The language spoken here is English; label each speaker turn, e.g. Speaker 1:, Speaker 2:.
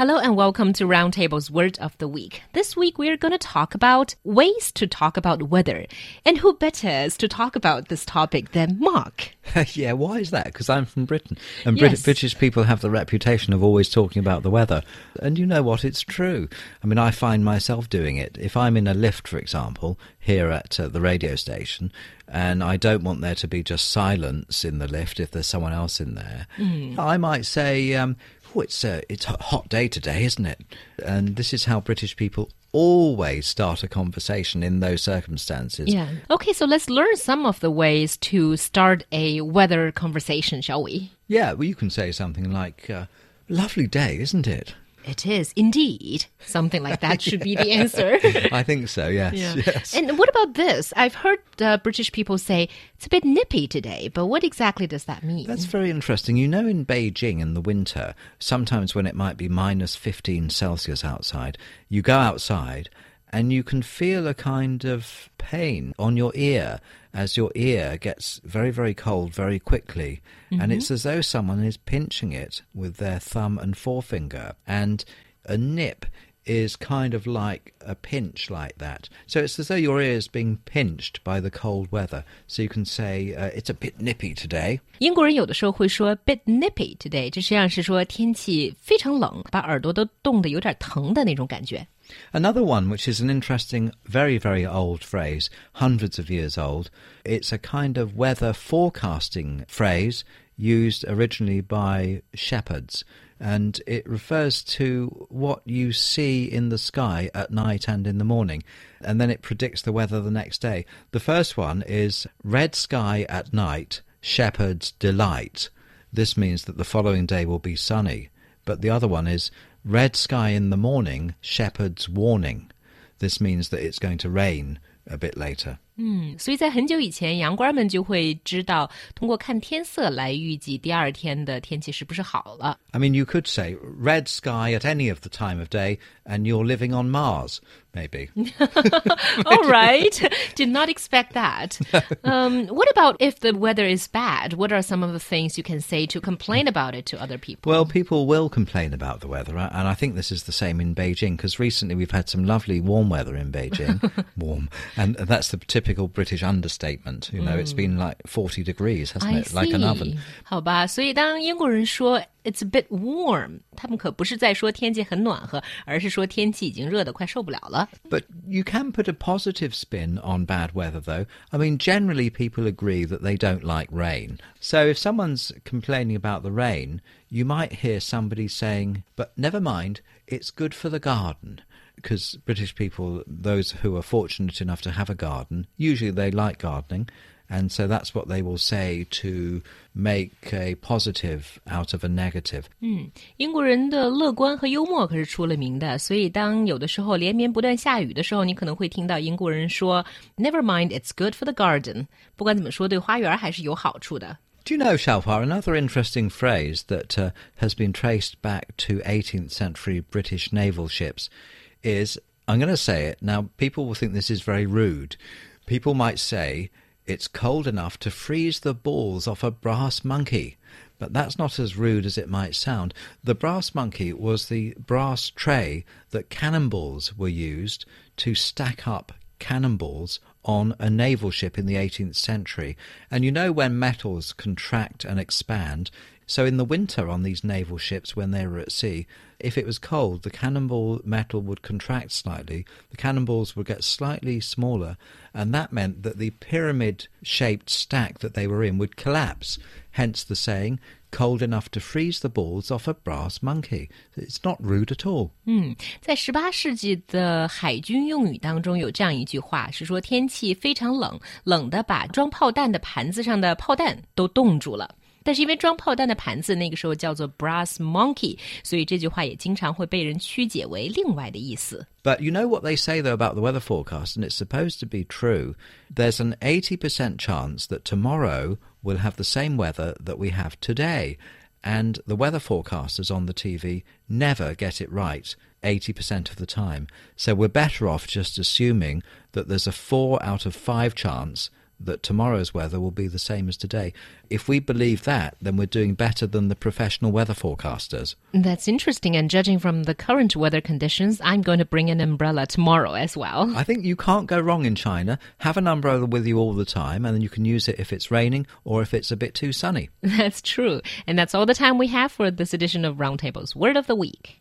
Speaker 1: Hello and welcome to Roundtable's Word of the Week. This week we are going to talk about ways to talk about weather. And who better is to talk about this topic than Mark?
Speaker 2: yeah, why is that? Because I'm from Britain. And Brit-
Speaker 1: Yes.
Speaker 2: British people have the reputation of always talking about the weather. And you know what? It's true. I mean, I find myself doing it. If I'm in a lift, for example, here at uh, the radio station, and I don't want there to be just silence in the lift if there's someone else in there, I might say, um, oh, it's, a, it's a hot day today, isn't it? And this is how British people always start a conversation in those circumstances.
Speaker 1: Yeah. Okay, so let's learn some of the ways to start a weather conversation, shall we?
Speaker 2: Yeah, well, you can say something like, uh, lovely day, isn't it?
Speaker 1: It is indeed. Something like that should be the answer.
Speaker 2: I think so, yes. yes.
Speaker 1: And what about this? I've heard uh, British people say it's a bit nippy today, but what exactly does that mean?
Speaker 2: That's very interesting. You know, in Beijing in the winter, sometimes when it might be minus 15 Celsius outside, you go outside and you can feel a kind of pain on your ear as your ear gets very, very cold very quickly. And it's mm-hmm. as though someone is pinching it with their thumb and forefinger. And a nip is kind of like a pinch like that. So it's as though your ear is being pinched by the cold weather. So you can say, uh, it's a bit nippy today.
Speaker 1: 英国人有的时候会说 bit nippy today，这实际上是说天气非常冷，把耳朵都冻得有点疼的那种感觉。
Speaker 2: Another one, which is an interesting, very, very old phrase, hundreds of years old, it's a kind of weather forecasting phrase used originally by shepherds. and it refers to what you see in the sky at night and in the morning. And then it predicts the weather the next day. The first one is red sky at night, shepherd's delight. This means that the following day will be sunny. But the other one is red sky in the morning, shepherd's warning. This means that it's going to rain a bit later.
Speaker 1: 嗯，所以在很久以前，羊倌们就会知道通过看天色来预计第二天的天气是不是好了。
Speaker 2: I mean, you could say red sky at any of the time of day, and you're living on Mars, maybe.
Speaker 1: All right, did not expect that. Um, what about if the weather is bad? What are some of the things you can say to complain about it to other people?
Speaker 2: Well, people will complain about the weather, uh, and I think this is the same in Beijing because recently we've had some lovely warm weather in Beijing. warm. And that's the typical British understatement. You know, it's been like 40 degrees, hasn't
Speaker 1: I
Speaker 2: it? Like an
Speaker 1: see.
Speaker 2: oven.
Speaker 1: 好吧，所以当英国人说 "It's a bit warm"，他们可不是在说天气很暖和，而是说天气已经热得快受不了了。
Speaker 2: But you can put a positive spin on bad weather, though. I mean, generally people agree that they don't like rain. So if someone's complaining about the rain, you might hear somebody saying, but never mind, it's good for the garden. Because British people, those who are fortunate enough to have a garden, usually they like gardening. And so that's what they will say to make a positive out of a negative.
Speaker 1: 英国人的乐观和幽默可是出了名的，所以当有的时候连绵不断下雨的时候，你可能会听到英国人说 "Never mind, it's good for the garden"。不管怎么说，对花园还是有好处的。
Speaker 2: Do you know, Shalfar, another interesting phrase that uh, has been traced back to 18th century British naval ships Is I'm going to say it. Now, people will think this is very rude. People might say it's cold enough to freeze the balls off a brass monkey. But that's not as rude as it might sound. The brass monkey was the brass tray that cannonballs were used to stack up cannonballs on a naval ship in the 18th century. And you know when metals contract and expand, so in the winter on these naval ships when they were at sea, if it was cold, the cannonball metal would contract slightly, the cannonballs would get slightly smaller, and that meant that the pyramid shaped stack that they were in would collapse. Hence the saying, cold enough to freeze the balls off a brass monkey. It's not rude at all.
Speaker 1: 嗯，在十八世纪的海军用语当中有这样一句话，是说天气非常冷，冷的把装炮弹的盘子上的炮弹都冻住了。 但是因为装炮弹的盘子那个时候叫做 brass monkey，所以这句话也经常会被人曲解为另外的意思。
Speaker 2: But you know what they say, though, about the weather forecast, and it's supposed to be true. There's an 80% chance that tomorrow we'll have the same weather that we have today. and the weather forecasters on the TV never get it right 80% of the time. So we're better off just assuming that there's a 4 out of 5 chance that tomorrow's weather will be the same as today. If we believe that, then we're doing better than the professional weather forecasters.
Speaker 1: That's interesting. And judging from the current weather conditions, I'm going to bring an umbrella tomorrow as well.
Speaker 2: I think you can't go wrong in China. Have an umbrella with you all the time, and then you can use it if it's raining or if it's a bit too sunny.
Speaker 1: That's true. And that's all the time we have for this edition of Roundtable's Word of the Week.